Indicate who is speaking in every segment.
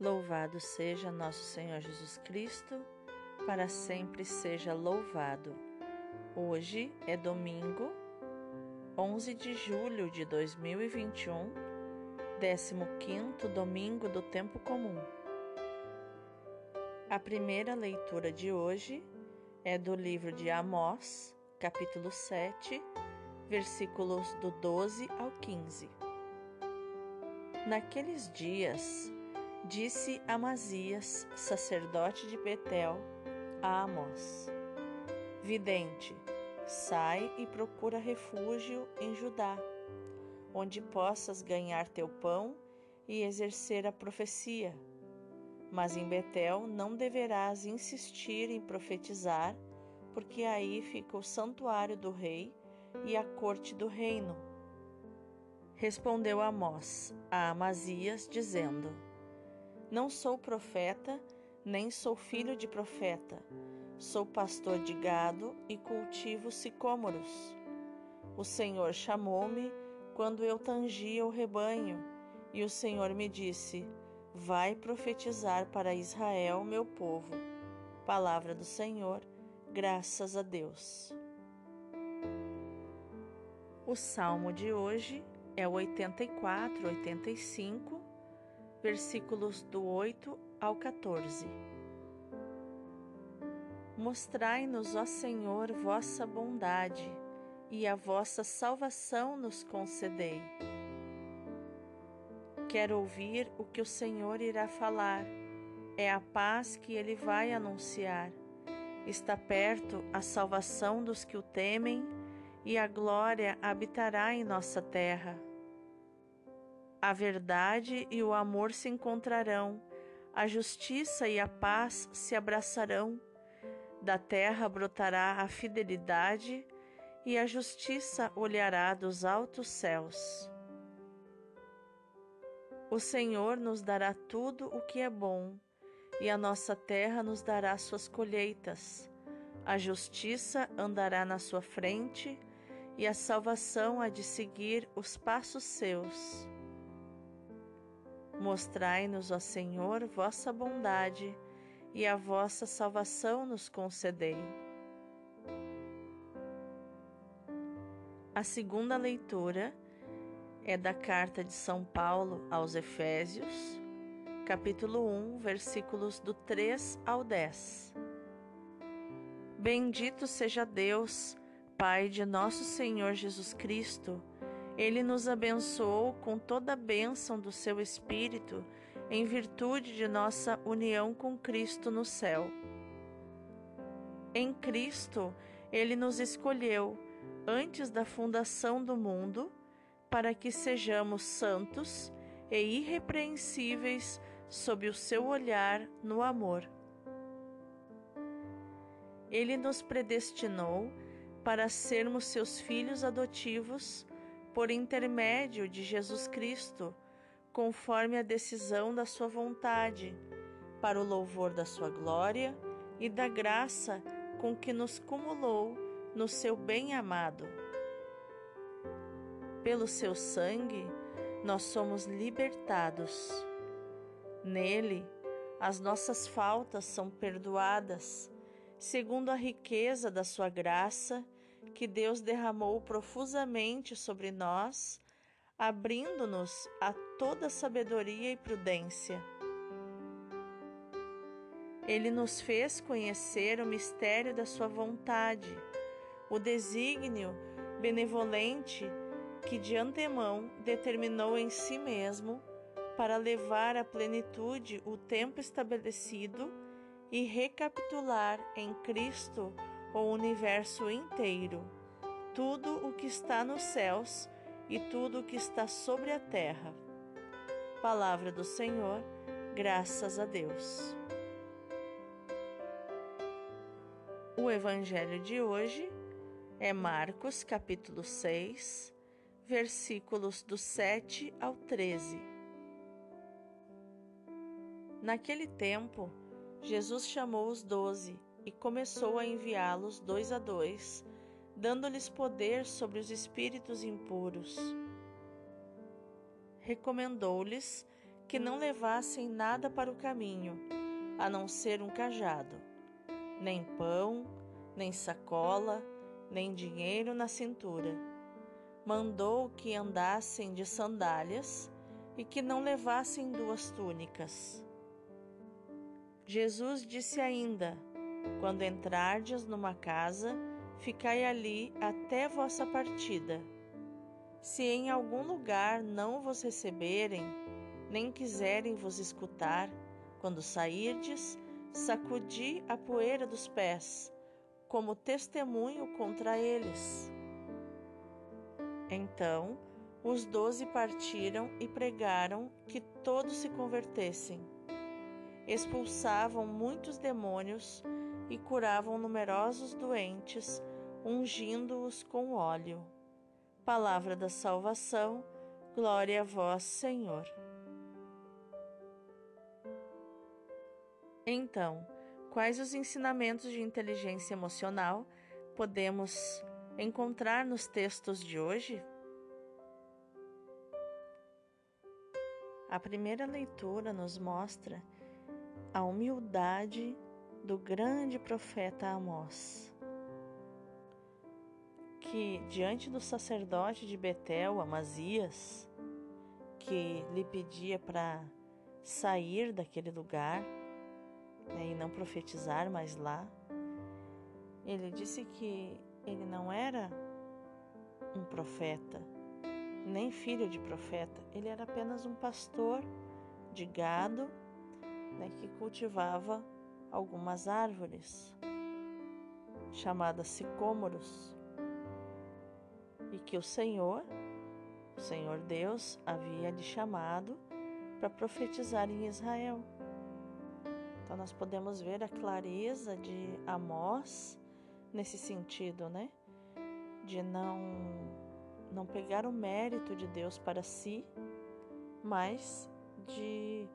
Speaker 1: Louvado seja nosso Senhor Jesus Cristo, para sempre seja louvado. Hoje é domingo, 11 de julho de 2021, 15 domingo do tempo comum. A primeira leitura de hoje é do livro de Amós, capítulo 7, versículos do 12 ao 15. Naqueles dias, Disse Amazias, sacerdote de Betel, a Amós: Vidente, sai e procura refúgio em Judá, onde possas ganhar teu pão e exercer a profecia. Mas em Betel não deverás insistir em profetizar, porque aí fica o santuário do rei e a corte do reino. Respondeu Amós a Amazias, dizendo: não sou profeta, nem sou filho de profeta. Sou pastor de gado e cultivo sicômoros. O Senhor chamou-me quando eu tangia o rebanho, e o Senhor me disse: Vai profetizar para Israel, meu povo. Palavra do Senhor, graças a Deus. O salmo de hoje é o 84, 85 versículos do 8 ao 14. Mostrai-nos, ó Senhor, vossa bondade, e a vossa salvação nos concedei. Quero ouvir o que o Senhor irá falar, é a paz que ele vai anunciar. Está perto a salvação dos que o temem, e a glória habitará em nossa terra. A verdade e o amor se encontrarão, a justiça e a paz se abraçarão. Da terra brotará a fidelidade e a justiça olhará dos altos céus. O Senhor nos dará tudo o que é bom, e a nossa terra nos dará suas colheitas. A justiça andará na sua frente, e a salvação há de seguir os passos seus. Mostrai-nos, ó Senhor, vossa bondade e a vossa salvação nos concedei. A segunda leitura é da carta de São Paulo aos Efésios, capítulo 1, versículos do 3 ao 10. Bendito seja Deus, Pai de nosso Senhor Jesus Cristo ele nos abençoou com toda a bênção do seu Espírito, em virtude de nossa união com Cristo no céu. Em Cristo, Ele nos escolheu antes da fundação do mundo, para que sejamos santos e irrepreensíveis sob o seu olhar no amor. Ele nos predestinou para sermos seus filhos adotivos por intermédio de Jesus Cristo, conforme a decisão da Sua vontade, para o louvor da Sua glória e da graça com que nos cumulou no Seu bem-amado. Pelo Seu sangue, nós somos libertados. Nele, as nossas faltas são perdoadas, segundo a riqueza da Sua graça que Deus derramou profusamente sobre nós, abrindo-nos a toda sabedoria e prudência. Ele nos fez conhecer o mistério da Sua vontade, o desígnio benevolente que de antemão determinou em si mesmo para levar à plenitude o tempo estabelecido e recapitular em Cristo o universo inteiro, tudo o que está nos céus e tudo o que está sobre a terra. Palavra do Senhor, graças a Deus. O evangelho de hoje é Marcos, capítulo 6, versículos do 7 ao 13. Naquele tempo, Jesus chamou os doze e começou a enviá-los dois a dois, dando-lhes poder sobre os espíritos impuros. Recomendou-lhes que não levassem nada para o caminho, a não ser um cajado, nem pão, nem sacola, nem dinheiro na cintura. Mandou que andassem de sandálias e que não levassem duas túnicas. Jesus disse ainda: Quando entrardes numa casa, ficai ali até vossa partida. Se em algum lugar não vos receberem, nem quiserem vos escutar, quando sairdes, sacudi a poeira dos pés, como testemunho contra eles. Então os doze partiram e pregaram que todos se convertessem. Expulsavam muitos demônios e curavam numerosos doentes, ungindo-os com óleo. Palavra da salvação, glória a vós, Senhor. Então, quais os ensinamentos de inteligência emocional podemos encontrar nos textos de hoje? A primeira leitura nos mostra a humildade do grande profeta Amós, que diante do sacerdote de Betel, Amazias, que lhe pedia para sair daquele lugar né, e não profetizar mais lá, ele disse que ele não era um profeta, nem filho de profeta, ele era apenas um pastor de gado né, que cultivava algumas árvores chamadas sicômoros e que o Senhor, o Senhor Deus, havia lhe chamado para profetizar em Israel. Então nós podemos ver a clareza de Amós nesse sentido, né? De não não pegar o mérito de Deus para si, mas de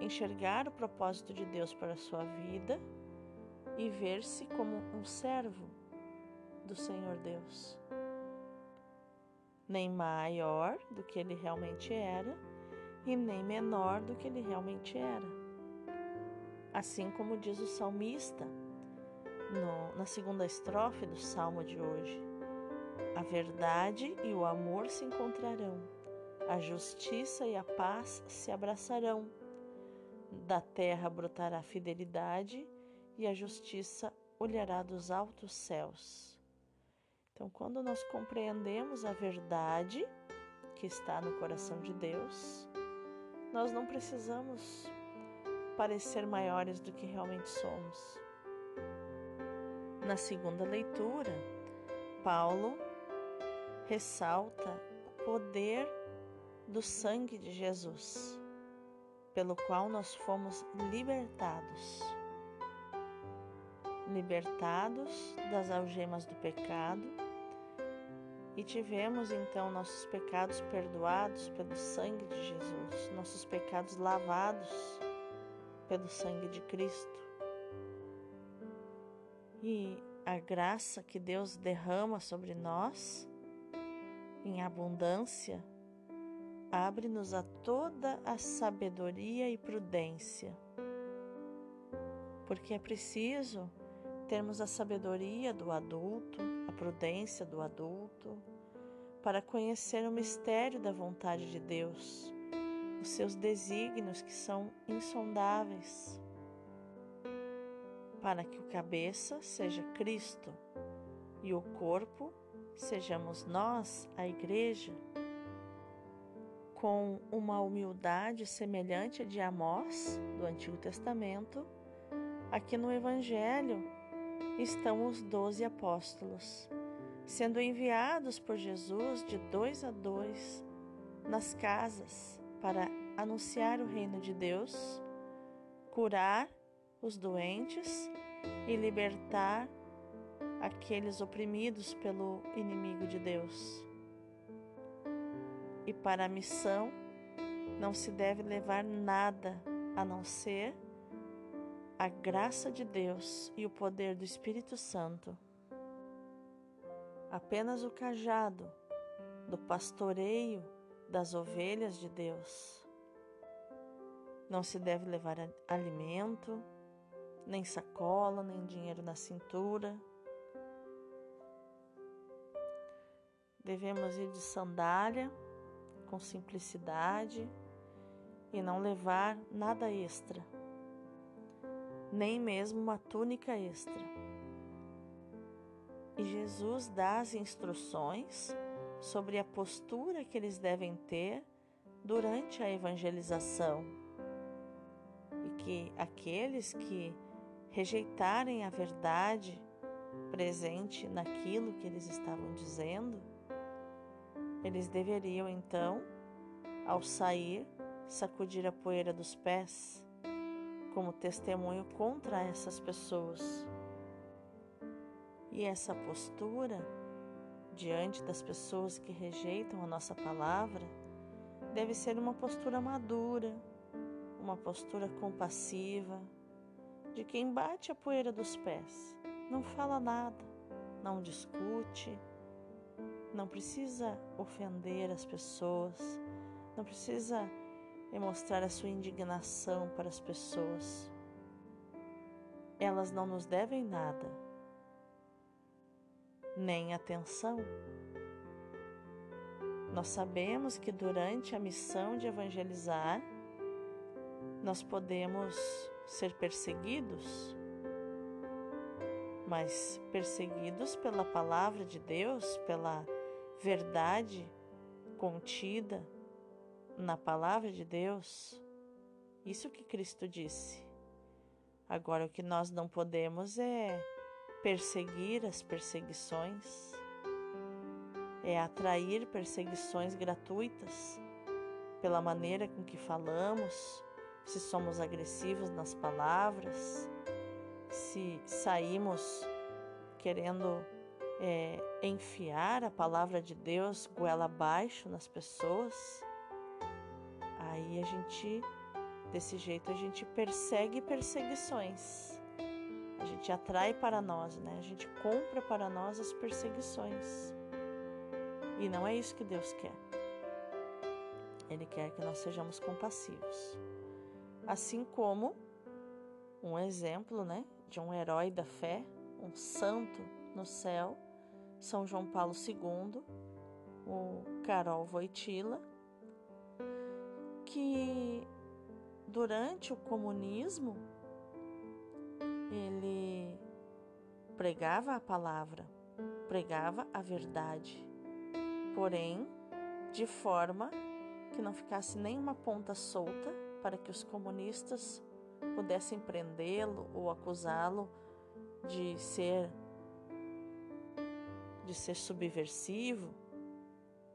Speaker 1: enxergar o propósito de Deus para a sua vida e ver-se como um servo do Senhor Deus. Nem maior do que ele realmente era e nem menor do que ele realmente era. Assim como diz o salmista no, na segunda estrofe do salmo de hoje. A verdade e o amor se encontrarão, a justiça e a paz se abraçarão. Da terra brotará a fidelidade e a justiça olhará dos altos céus. Então, quando nós compreendemos a verdade que está no coração de Deus, nós não precisamos parecer maiores do que realmente somos. Na segunda leitura, Paulo ressalta o poder do sangue de Jesus, pelo qual nós fomos libertados. Libertados das algemas do pecado e tivemos então nossos pecados perdoados pelo sangue de Jesus, nossos pecados lavados pelo sangue de Cristo. E a graça que Deus derrama sobre nós em abundância, abre-nos a toda a sabedoria e prudência. Porque é preciso termos a sabedoria do adulto, a prudência do adulto, para conhecer o mistério da vontade de Deus, os seus desígnios que são insondáveis, para que o cabeça seja Cristo e o corpo sejamos nós, a Igreja, com uma humildade semelhante a de Amós, do Antigo Testamento, aqui no Evangelho estão os doze apóstolos, sendo enviados por Jesus de dois a dois nas casas para anunciar o reino de Deus, curar os doentes e libertar aqueles oprimidos pelo inimigo de Deus. E para a missão não se deve levar nada a não ser a graça de Deus e o poder do Espírito Santo. Apenas o cajado do pastoreio das ovelhas de Deus. Não se deve levar alimento, nem sacola, nem dinheiro na cintura. Devemos ir de sandália, com simplicidade e não levar nada extra, nem mesmo uma túnica extra. E Jesus dá as instruções sobre a postura que eles devem ter durante a evangelização e que aqueles que rejeitarem a verdade presente naquilo que eles estavam dizendo, eles deveriam então, ao sair, sacudir a poeira dos pés como testemunho contra essas pessoas. E essa postura diante das pessoas que rejeitam a nossa palavra deve ser uma postura madura, uma postura compassiva, de quem bate a poeira dos pés, não fala nada, não discute, não precisa ofender as pessoas, não precisa mostrar a sua indignação para as pessoas. Elas não nos devem nada, nem atenção. Nós sabemos que durante a missão de evangelizar, nós podemos ser perseguidos, mas perseguidos pela palavra de Deus, pela verdade contida na palavra de Deus. Isso que Cristo disse. Agora, o que nós não podemos é perseguir as perseguições, é atrair perseguições gratuitas pela maneira com que falamos, se somos agressivos nas palavras, se saímos querendo é, enfiar a palavra de Deus goela abaixo nas pessoas, aí a gente, desse jeito, a gente persegue perseguições. A gente atrai para nós, né? A gente compra para nós as perseguições. E não é isso que Deus quer. Ele quer que nós sejamos compassivos. Assim como um exemplo, né, de um herói da fé, um santo no céu, São João Paulo II, o Carol Voitila, que durante o comunismo ele pregava a palavra, pregava a verdade, porém de forma que não ficasse nenhuma ponta solta para que os comunistas pudessem prendê-lo ou acusá-lo de ser de ser subversivo,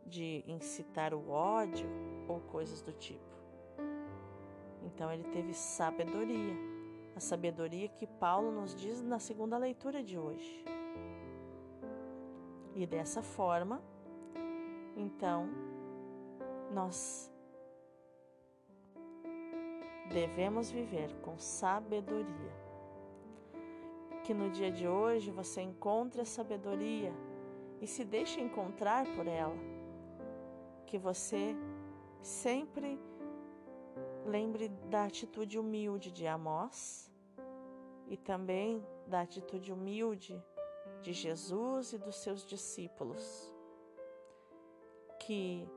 Speaker 1: de incitar o ódio ou coisas do tipo. Então ele teve sabedoria, a sabedoria que Paulo nos diz na segunda leitura de hoje. E dessa forma, então, nós devemos viver com sabedoria. Que no dia de hoje você encontre a sabedoria e se deixe encontrar por ela. Que você sempre lembre da atitude humilde de Amós e também da atitude humilde de Jesus e dos seus discípulos, que,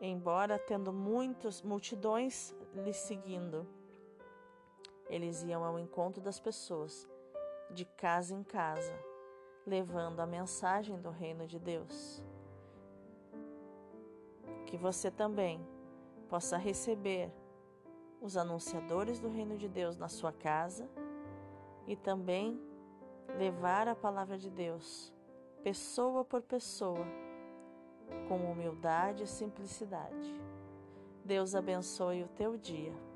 Speaker 1: embora tendo muitos multidões lhe seguindo, eles iam ao encontro das pessoas, de casa em casa, levando a mensagem do reino de Deus. Que você também possa receber os anunciadores do reino de Deus na sua casa e também levar a palavra de Deus, pessoa por pessoa, com humildade e simplicidade. Deus abençoe o teu dia.